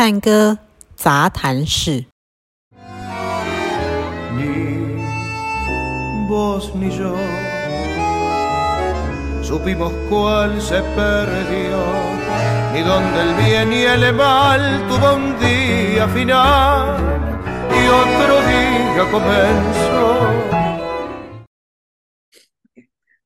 探戈杂谈室。 Ni vos ni yo supimos cuál se perdió, ni dónde el bien y el mal tuvo un día final y otro día comenzó.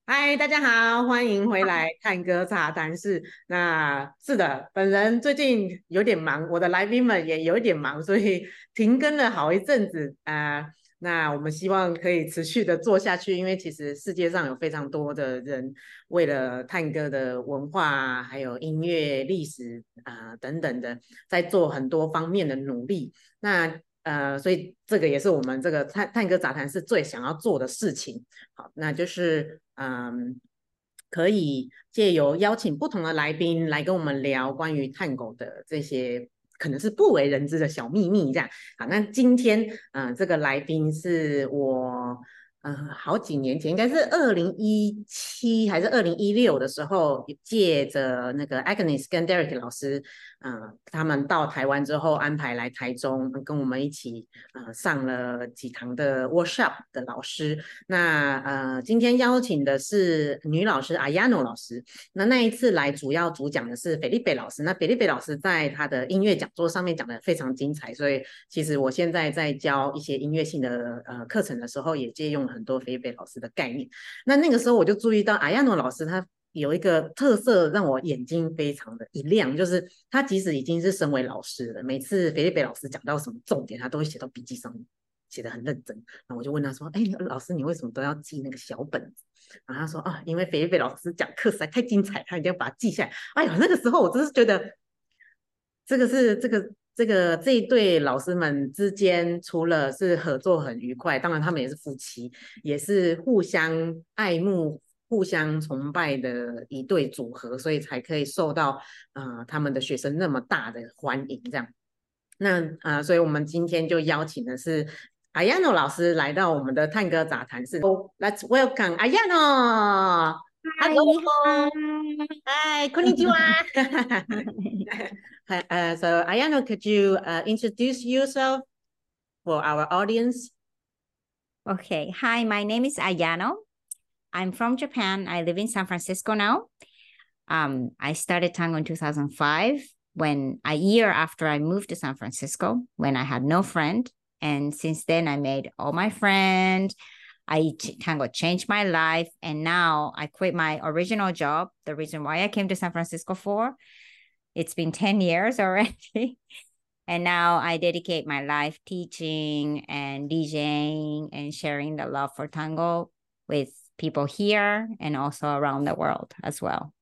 嗨，大家好，欢迎回 来探戈茶谈室。那是的，本人最近有点忙，我的来宾们也有一点忙，所以 停更了好一阵子啊、呃那我们希望可以持续的做下去，因为其实世界上有非常多的人为了探戈的文化啊，还有音乐历史啊、呃等等的，在做很多方面的努力。那呃，所以这个也是我们这个探探戈杂谈是最想要做的事情。好，那就是嗯，可以借由邀请不同的来宾来跟我们聊关于探狗的这些可能是不为人知的小秘密，这样。好，那今天嗯、这个来宾是我。嗯，好几年前，应该是二零一七还是二零一六的时候，借着那个 Agnes 跟 Derek 老师，嗯、他们到台湾之后安排来台中，跟我们一起呃上了几堂的 workshop 的老师。那呃，今天邀请的是女老师 Ayano 老师。那那一次来主要主讲的是菲利贝老师。那菲利贝老师在他的音乐讲座上面讲的非常精彩，所以其实我现在在教一些音乐性的呃课程的时候，也借用了很多菲利贝老师的概念。那那个时候我就注意到 Ayano 老师他。有一个特色让我眼睛非常的一亮，就是他即使已经是身为老师了，每次菲利贝老师讲到什么重点，他都会写到笔记上面，写的很认真。然后我就问他说：“哎，老师，你为什么都要记那个小本子？”然后他说：“啊，因为菲利贝老师讲课实在太精彩，他一定要把它记下来。”哎呀，那个时候我真是觉得，这个是这个这个这一对老师们之间，除了是合作很愉快，当然他们也是夫妻，也是互相爱慕。互相崇拜的一对组合，所以才可以受到呃他们的学生那么大的欢迎。这样，那呃，所以我们今天就邀请的是 Ayano 老师来到我们的探戈杂谈室。Oh, let's welcome Ayano. Hello. Hi, konnichiwa. uh, so Ayano, could you uh, introduce yourself for our audience? Okay. Hi, my name is Ayano. I'm from Japan. I live in San Francisco now. Um, I started tango in 2005 when a year after I moved to San Francisco when I had no friend. And since then, I made all my friends. I tango changed my life. And now I quit my original job. The reason why I came to San Francisco for it's been 10 years already. and now I dedicate my life teaching and DJing and sharing the love for tango with people here and also around the world as well.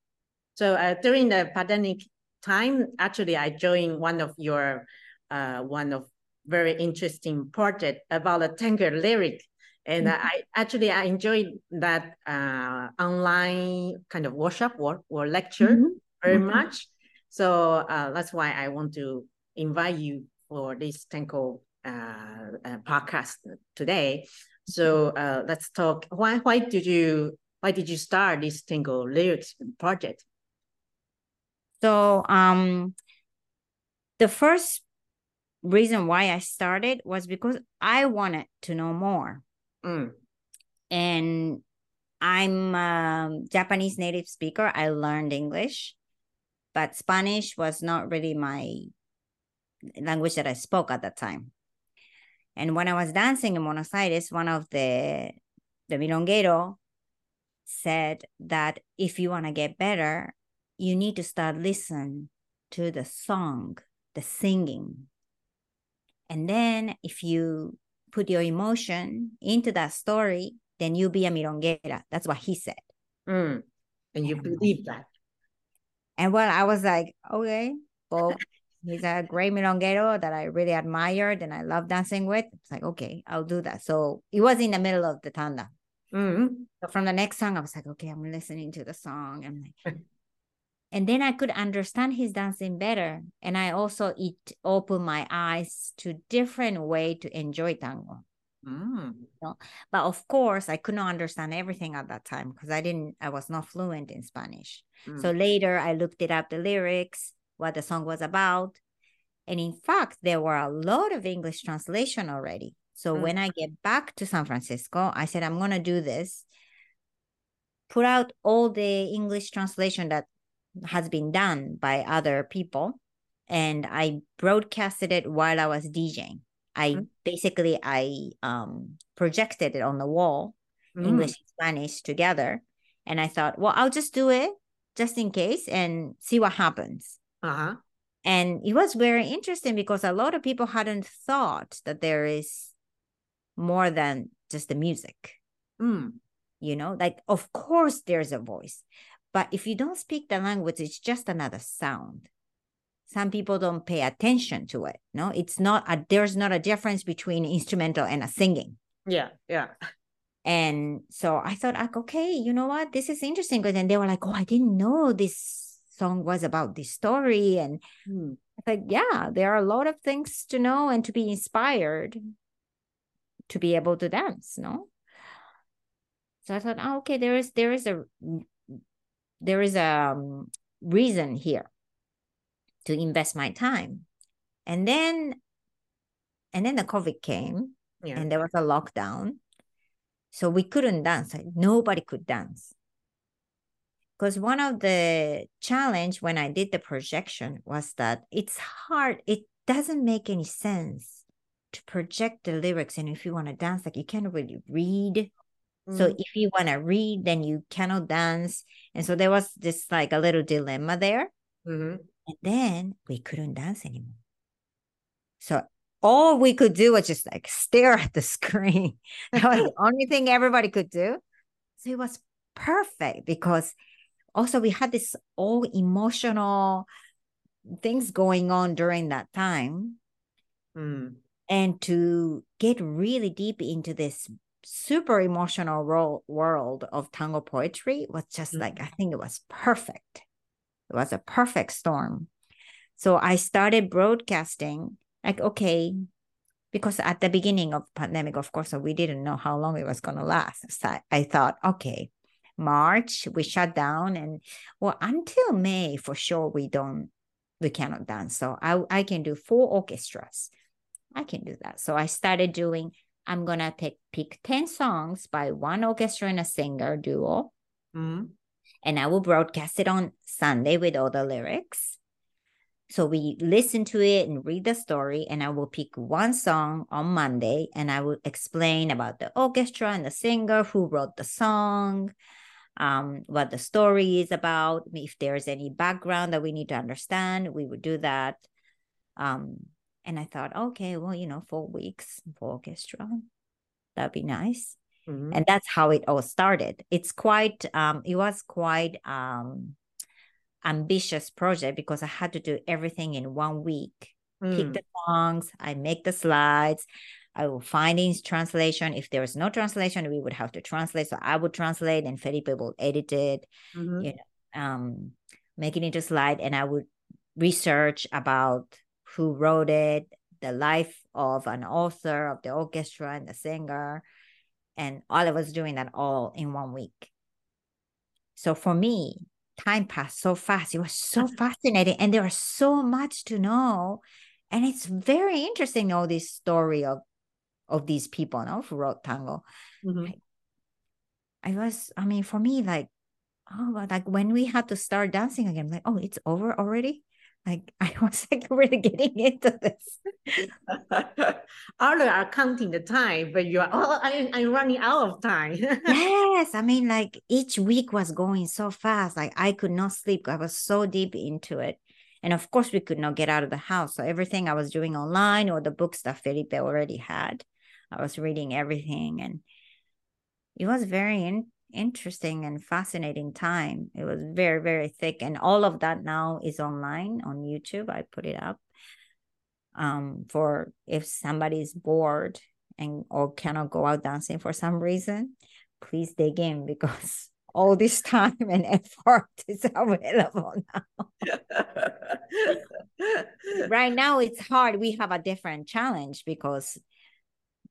So uh, during the pandemic time, actually, I joined one of your uh, one of very interesting project about the tango lyric, and Mhm. I actually I enjoyed that uh, online kind of workshop or, or lecture Mhm. very Mhm. much. So uh, that's why I want to invite you for this tango uh, uh, podcast today. So uh, let's talk. Why why did you why did you start this tango lyrics project? So um the first reason why I started was because I wanted to know more. Mm. And I'm a Japanese native speaker. I learned English, but Spanish was not really my language that I spoke at that time. And when I was dancing in Buenos Aires, one of the the milonguero said that if you want to get better, you need to start listening to the song, the singing. And then if you put your emotion into that story, then you'll be a milonguera. That's what he said. Mm. And you believe that. And well, I was like, okay, well, he's a great milonguero that I really admired and I love dancing with. It's like, okay, I'll do that. So it was in the middle of the tanda. Mm. So from the next song, I was like, okay, I'm listening to the song. I'm like, and then I could understand his dancing better. And I also it opened my eyes to different way to enjoy tango. Mm. But of course, I could not understand everything at that time because I didn't, I was not fluent in Spanish. Mm. So later I looked it up the lyrics, what the song was about. And in fact, there were a lot of English translation already. So Mm. when I get back to San Francisco, I said, I'm going to do this, put out all the English translation that has been done by other people. And I broadcasted it while I was DJing. I Mm. basically I um projected it on the wall Mm. English and Spanish together. And I thought, well, I'll just do it just in case and see what happens. Uh-huh. And it was very interesting because a lot of people hadn't thought that there is more than just the music. Mm. You know, like, of course, there's a voice. But if you don't speak the language, it's just another sound. Some people don't pay attention to it. No, it's not a, there's not a difference between instrumental and a singing. Yeah, yeah. And so I thought, like, okay, you know what? This is interesting. Because then they were like, oh, I didn't know this song was about this story. And Mm. I thought, yeah, there are a lot of things to know and to be inspired to be able to dance, no? So I thought, oh, okay, there is there is a there is a um, reason here to invest my time. And then and then the COVID came Yeah. and there was a lockdown. So we couldn't dance. Like, nobody could dance. Because one of the challenge when I did the projection was that it's hard. It doesn't make any sense to project the lyrics. And if you want to dance, like you can't really read. So Mm. if you want to read, then you cannot dance. And so there was this like a little dilemma there. Mhm. And then we couldn't dance anymore. So all we could do was just like stare at the screen. That was the only thing everybody could do. So it was perfect because also we had this all emotional things going on during that time. Mm. And to get really deep into this super emotional ro- world of tango poetry was just like, I think it was perfect. It was a perfect storm. So I started broadcasting like, okay, because at the beginning of pandemic, of course, we didn't know how long it was going to last. So I thought, okay, March, we shut down and well, until May, for sure, we don't, we cannot dance. So I, I can do four orchestras. I can do that. So I started doing, I'm going to pick, pick 10 songs by one orchestra and a singer duo Mm. and I will broadcast it on Sunday with all the lyrics. So we listen to it and read the story, and I will pick one song on Monday and I will explain about the orchestra and the singer, who wrote the song, um, what the story is about. If there's any background that we need to understand, we would do that. Um, and I thought, okay, well, you know, four weeks for orchestra, that'd be nice Mhm. and that's how it all started it's quite um it was quite um ambitious project because i had to do everything in one week pick Mm. the songs i make the slides i will find in translation. If there is no translation we would have to translate. So i would translate and felipe will edit it Mhm. you know um make it into slide. And i would research about who wrote it the life of an author of the orchestra and the singer. And all of us doing that all in one week. So for me time passed so fast. It was so fascinating. And there was so much to know. And it's very interesting all this story of of these people no, who wrote tango Mhm. I was, I mean, for me, like, oh, but like when we had to start dancing again, like, oh, it's over already. Like I was like really getting into this. Others are counting the time, but you are, oh, I, I'm running out of time. yes, I mean, like each week was going so fast. Like I could not sleep. I was so deep into it. And of course, we could not get out of the house. So everything I was doing online or the books that Felipe already had, I was reading everything. And it was very in- interesting and fascinating time. It was very, very thick. And all of that now is online on YouTube. I put it up um, for if somebody's bored and or cannot go out dancing for some reason, please dig in because all this time and effort is available now. right now it's hard. We have a different challenge because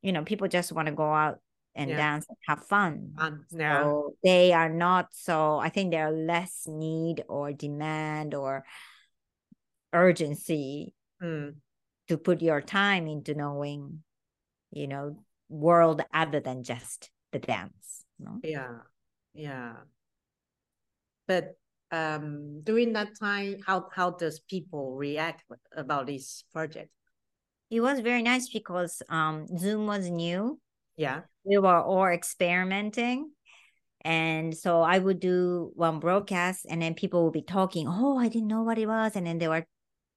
you know people just want to go out and Yeah. dance and have fun. Um, yeah. So they are not so I think there are less need or demand or urgency Mm. to put your time into knowing, you know, world other than just the dance. No? Yeah, yeah. But um, during that time, how how does people react about this project? It was very nice because um, Zoom was new. Yeah. We were all experimenting. And so I would do one broadcast and then people would be talking, oh, I didn't know what it was. And then they were,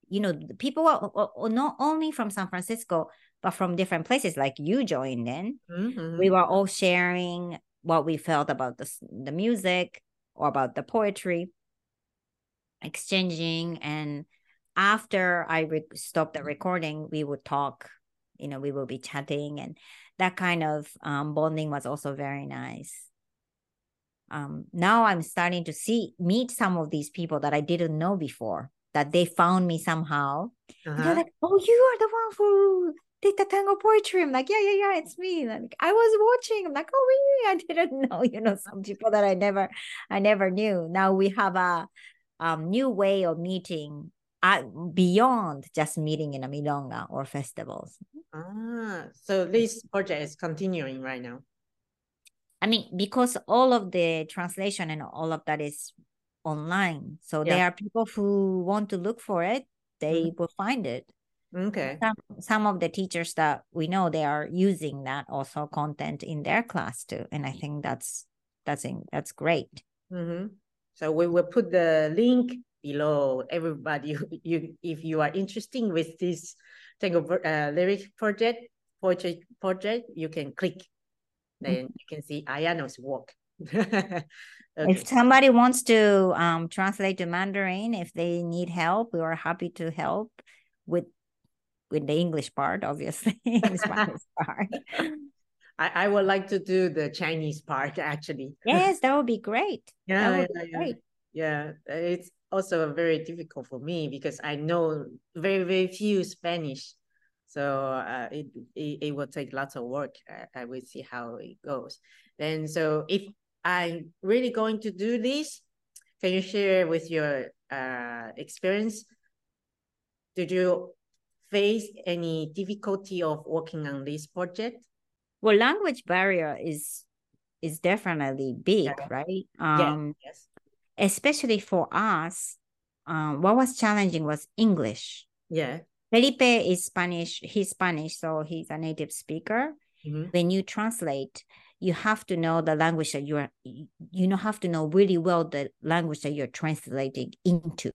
you know, people were not only from San Francisco, but from different places like you joined in. Mm-hmm. We were all sharing what we felt about the, the music or about the poetry, exchanging. And after I re- stopped the recording, we would talk, you know, we will be chatting. And that kind of um, bonding was also very nice. Um, now I'm starting to see, meet some of these people that I didn't know before, that they found me somehow. Uh-huh. They're like, oh, you are the one who did the tango poetry. I'm like, yeah, yeah, yeah, it's me. Like I was watching. I'm like, oh, really? I didn't know. You know, some people that I never, I never knew. Now we have a um, new way of meeting uh, beyond just meeting in a milonga or festivals. Ah, so this project is continuing right now. I mean, because all of the translation and all of that is online. So Yeah. there are people who want to look for it, they will find it. Okay. Some, some of the teachers that we know they are using that also content in their class too. And I think that's that's in, that's great. Mm-hmm. So we will put the link below everybody. You, if you are interested with this Tango uh, lyric project, project, project, you can click. Then you can see Ayano's work. okay. If somebody wants to um, translate to Mandarin, if they need help, we are happy to help with with the English part, obviously, Spanish part. I, I would like to do the Chinese part actually. Yes, that would be great. Yeah, would yeah, be yeah. great. Yeah, it's also very difficult for me because I know very, very few Spanish. So uh, it, it it will take lots of work. I, I will see how it goes. Then, so if I'm really going to do this, can you share with your uh, experience? Did you face any difficulty of working on this project? Well, language barrier is is definitely big, Yeah. right? Um, yes. Especially for us. Um, what was challenging was English. Yeah. Felipe is Spanish. He's Spanish, so he's a native speaker. Mhm. When you translate, you have to know the language that you are. You know, have to know really well the language that you're translating into.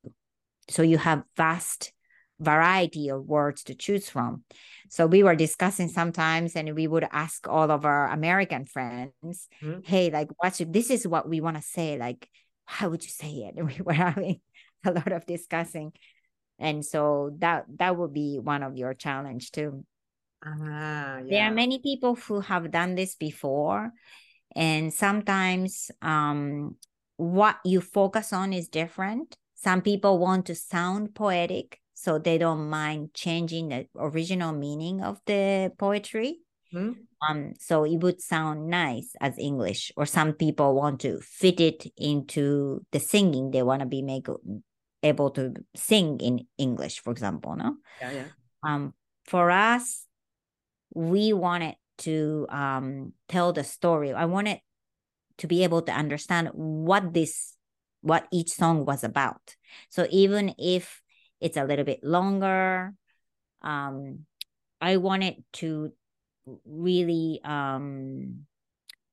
So you have vast variety of words to choose from. So we were discussing sometimes, and we would ask all of our American friends, Mhm. "Hey, like, what should this is what we want to say? Like, how would you say it?" And we were having a lot of discussing, and so that that would be one of your challenge too. There yeah. are many people who have done this before, and sometimes um, what you focus on is different. Some people want to sound poetic, so they don't mind changing the original meaning of the poetry. Hmm? Um, so it would sound nice as English, or some people want to fit it into the singing. They want to be make able to sing in English, for example, no? Yeah, yeah. um, for us, we wanted to um, tell the story. I wanted to be able to understand what this, what each song was about. So even if it's a little bit longer, um, I wanted to really, um,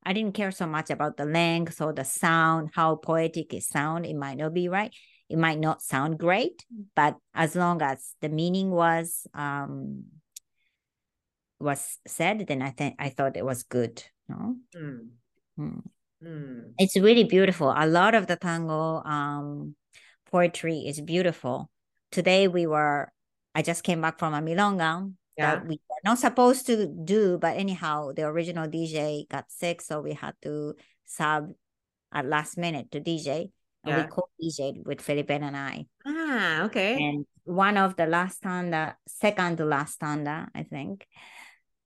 I didn't care so much about the length or the sound, how poetic it sound. It might not be right. It might not sound great, but as long as the meaning was um was said, then I think I thought it was good. No, Mm. Hmm. Mm. it's really beautiful. A lot of the tango um poetry is beautiful. Today we were. I just came back from a milonga Yeah. that we were not supposed to do, but anyhow, the original DJ got sick, so we had to sub at last minute to DJ. And we Yeah. co-DJed with Felipe and I. Ah, okay. And one of the last tanda, second to last tanda, I think,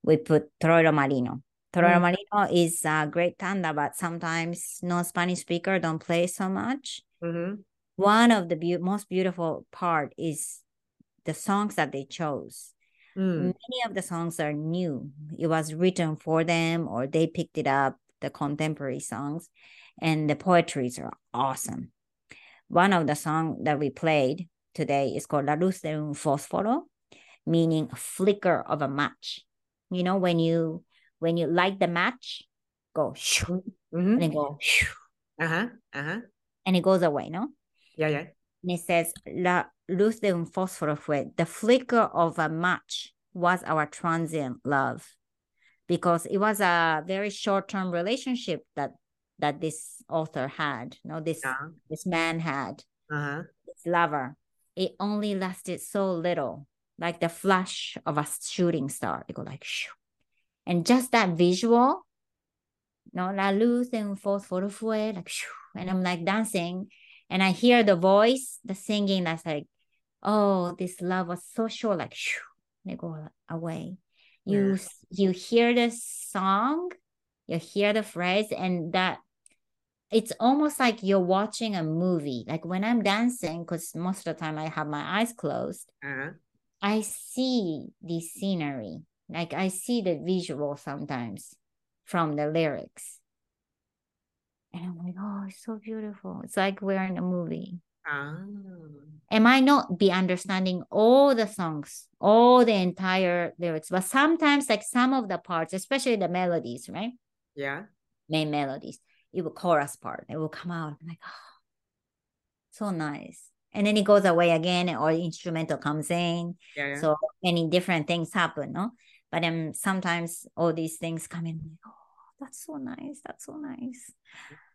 we put Torero Marino. Torero Mm. Marino is a great tanda, but sometimes non-Spanish speaker don't play so much. Mm-hmm. One of the beau- most beautiful part is the songs that they chose. Mm. Many of the songs are new. It was written for them or they picked it up, the contemporary songs, and the poetries are awesome. One of the songs that we played today is called La Luz de un Fósforo, meaning flicker of a match. You know, when you when you light the match, go shoo, Mhm. and it go shoo, Uh-huh. Uh-huh. and it goes away, no? Yeah, yeah. And it says, La luz de un fósforo fue, the flicker of a match was our transient love. Because it was a very short-term relationship that that this author had, no, this Yeah. this man had, Uh-huh. this lover. It only lasted so little, like the flash of a shooting star. It go like shoo. And just that visual, no, la luz de un fósforo fue, like shoo. And I'm like dancing and I hear the voice, the singing that's like, oh, this love was so short, like shoo, they go away. You Yeah. you hear the song, you hear the phrase, and that it's almost like you're watching a movie. Like when I'm dancing, because most of the time I have my eyes closed, Uh-huh. I see the scenery. Like I see the visual sometimes from the lyrics. And I'm like, oh, it's so beautiful. It's like we're in a movie. Ah. I might not be understanding all the songs, all the entire lyrics, but sometimes like some of the parts, especially the melodies, right? Yeah. Main melodies, it will chorus part. It will come out. I'm like, oh, so nice. And then it goes away again, or instrumental comes in. Yeah, yeah. So many different things happen, no? But then sometimes all these things come in. Like, oh, that's so nice. That's so nice.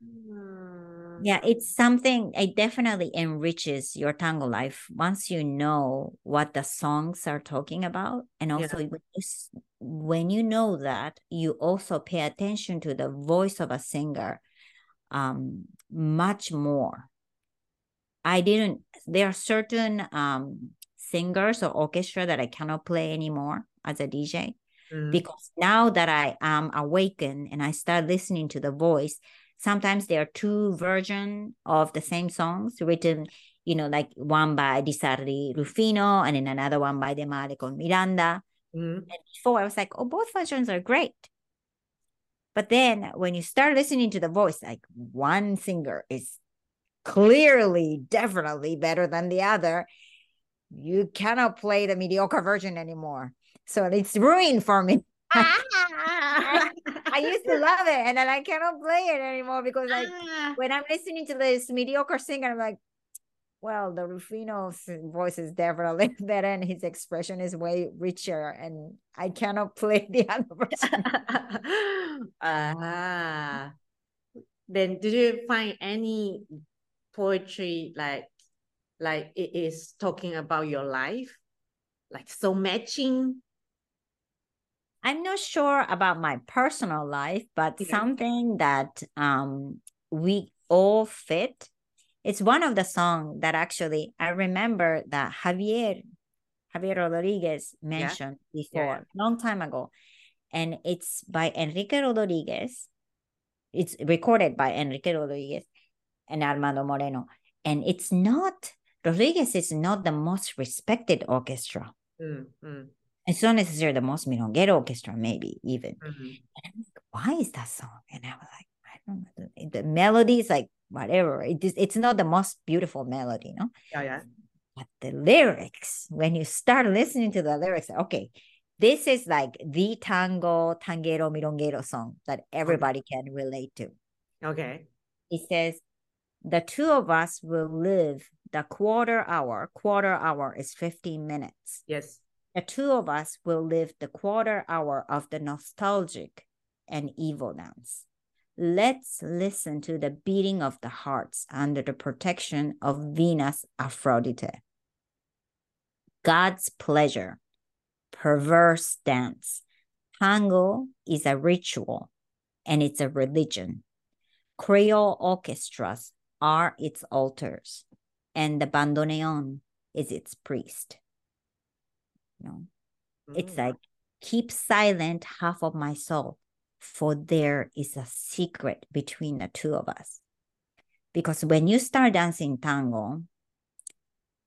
Mm. Yeah, it's something it definitely enriches your tango life once you know what the songs are talking about. And also when you, when you know that, you also pay attention to the voice of a singer um much more. I didn't there are certain um singers or orchestra that I cannot play anymore as a DJ Mhm. because now that I am awakened and I start listening to the voice, sometimes there are two versions of the same songs written, you know, like one by Di Sarli Rufino and then another one by De Mare con Miranda. Mhm. And before I was like, oh, both versions are great. But then when you start listening to the voice, like one singer is clearly, definitely better than the other, you cannot play the mediocre version anymore. So it's ruined for me. I used to love it and then I cannot play it anymore because like Ah. when I'm listening to this mediocre singer, I'm like, well, the Rufino's voice is definitely better and his expression is way richer and I cannot play the other version. ah. Then did you find any poetry like like it is talking about your life? Like so matching? I'm not sure about my personal life, but Yeah. something that um we all fit. It's one of the song that actually I remember that Javier Javier Rodriguez mentioned before, long time ago. And it's by Enrique Rodriguez. It's recorded by Enrique Rodriguez and Armando Moreno. And it's not Rodriguez is not the most respected orchestra. Mm, mm, It's not necessarily the most milonguero orchestra, maybe even. mhm. And I'm like, why is that song? And I was like, I don't know. The, the melody is like whatever. It is, it's not the most beautiful melody, no? Yeah, yeah. But the lyrics, when you start listening to the lyrics, okay, this is like the tango, tanguero, milonguero song that everybody can relate to. Okay. It says, the two of us will live the quarter hour. Quarter hour is 15 minutes. Yes. The two of us will live the quarter hour of the nostalgic and evil dance. Let's listen to the beating of the hearts under the protection of Venus Aphrodite. God's pleasure, perverse dance. Tango is a ritual and it's a religion. Creole orchestras are its altars, and the bandoneon is its priest. You know, it's Mm. like, keep silent, half of my soul, for there is a secret between the two of us. Because when you start dancing tango,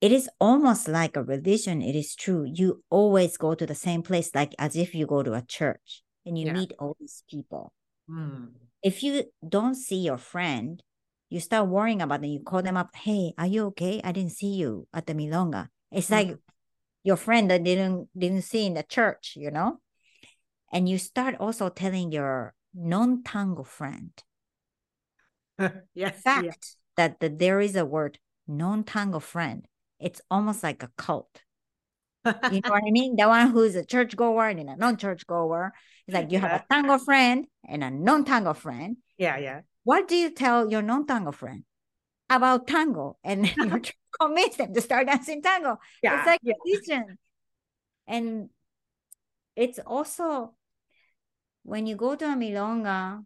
it is almost like a religion. It is true. You always go to the same place, like as if you go to a church and you Yeah. meet all these people. Mm. If you don't see your friend, you start worrying about them. You call them up, hey, are you okay? I didn't see you at the Milonga. It's like Mhm. Your friend that didn't didn't see in the church, you know? And you start also telling your non-tango friend yes. fact that, that there is a word non-tango friend. It's almost like a cult. You know what I mean? The one who's a church goer and a non-church goer. It's like you have a tango friend and a non-tango friend. yeah, yeah. What do you tell your non-tango friend about tango? And you're trying to convince them to start dancing tango. Yeah. it's like yeah. religion. And it's also when you go to a milonga,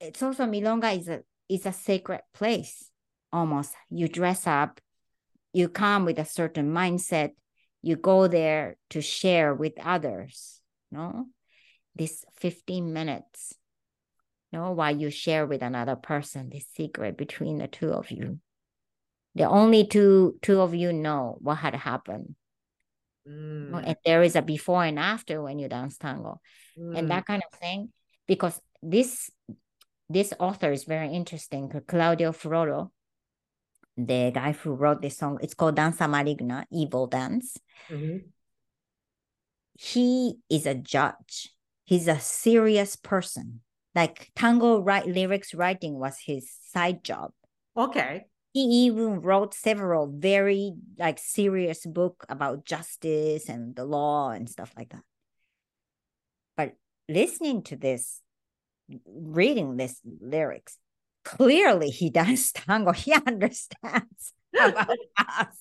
it's also milonga is a is a sacred place almost. You dress up, you come with a certain mindset, you go there to share with others, no? This 15 minutes, no, while you share with another person the secret between the two of you. The only two two of you know what had happened. Mm. And there is a before and after when you dance tango Mm. and that kind of thing because this this author is very interesting claudio Frollo, the guy who wrote this song it's called danza maligna evil dance Mhm. he is a judge he's a serious person like tango write lyrics writing was his side job. Okay. he even wrote several very like serious book about justice and the law and stuff like that. But listening to this reading this lyrics clearly he does tango. He understands about us.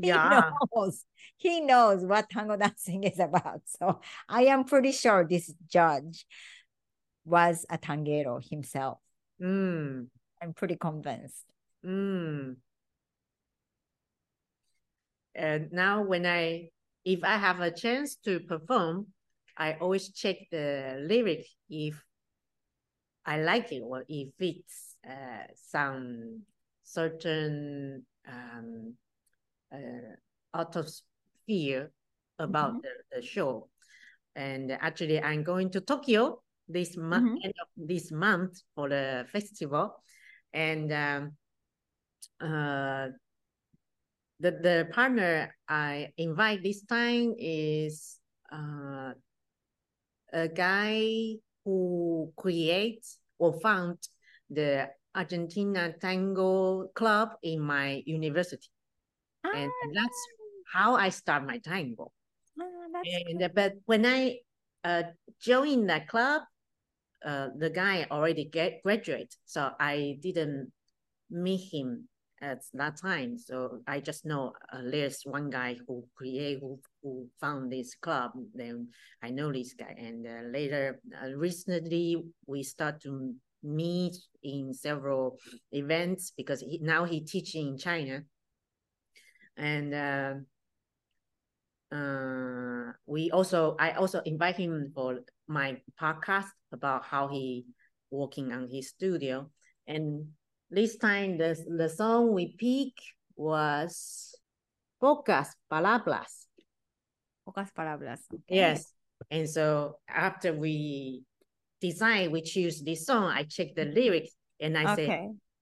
He Yeah. knows. He knows what tango dancing is about. So i am pretty sure this judge was a tanguero himself Mm. i'm pretty convinced Mm. And now when I if I have a chance to perform, I always check the lyric if I like it or if it's uh, some certain um, uh, out of fear about Mhm. the, the show. And actually, I'm going to Tokyo this month, Mhm. end of this month for the festival, and um, uh, the the partner I invite this time is uh, a guy who creates or found the Argentina Tango Club in my university, and that's how I start my tango. Ah, that's And cool. but when I uh, joined that club, uh, the guy already get graduate, so I didn't meet him at that time. So I just know uh, there's one guy who create who, who found this club. Then I know this guy, and uh, later uh, recently we start to meet in several events because he, now he teaching in China, and. Uh, uh, we also I also invite him for my podcast about how he working on his studio. And this time the the song we pick was Pocas Palabras. Pocas palabras. Okay. Yes. And so after we design, we choose this song, I check the lyrics and I say,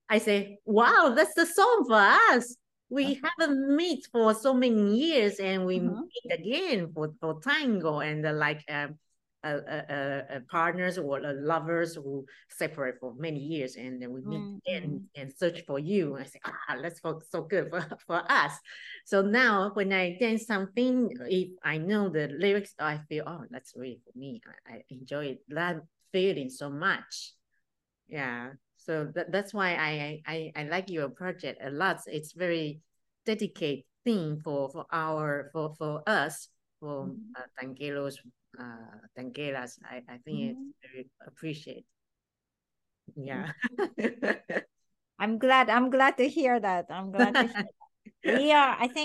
I say, wow, that's the song for us. We Okay. haven't meet for so many years, and we Mhm. meet again for, for tango and uh, like um, uh, uh, partners or uh, lovers who separate for many years, and then we meet Mm, again and search for you. I say, ah, that's so, so good for, for us. So now when I dance something, if I know the lyrics, I feel, oh, that's really for me. I, I enjoy that feeling so much. Yeah. So that, that's why I, I I like your project a lot. It's very dedicated thing for for our for for us for Mhm. uh, tangueros uh tangueras. I I think it's very appreciated. Yeah. I'm glad. I'm glad to hear that. I'm glad to hear that. We are, I think.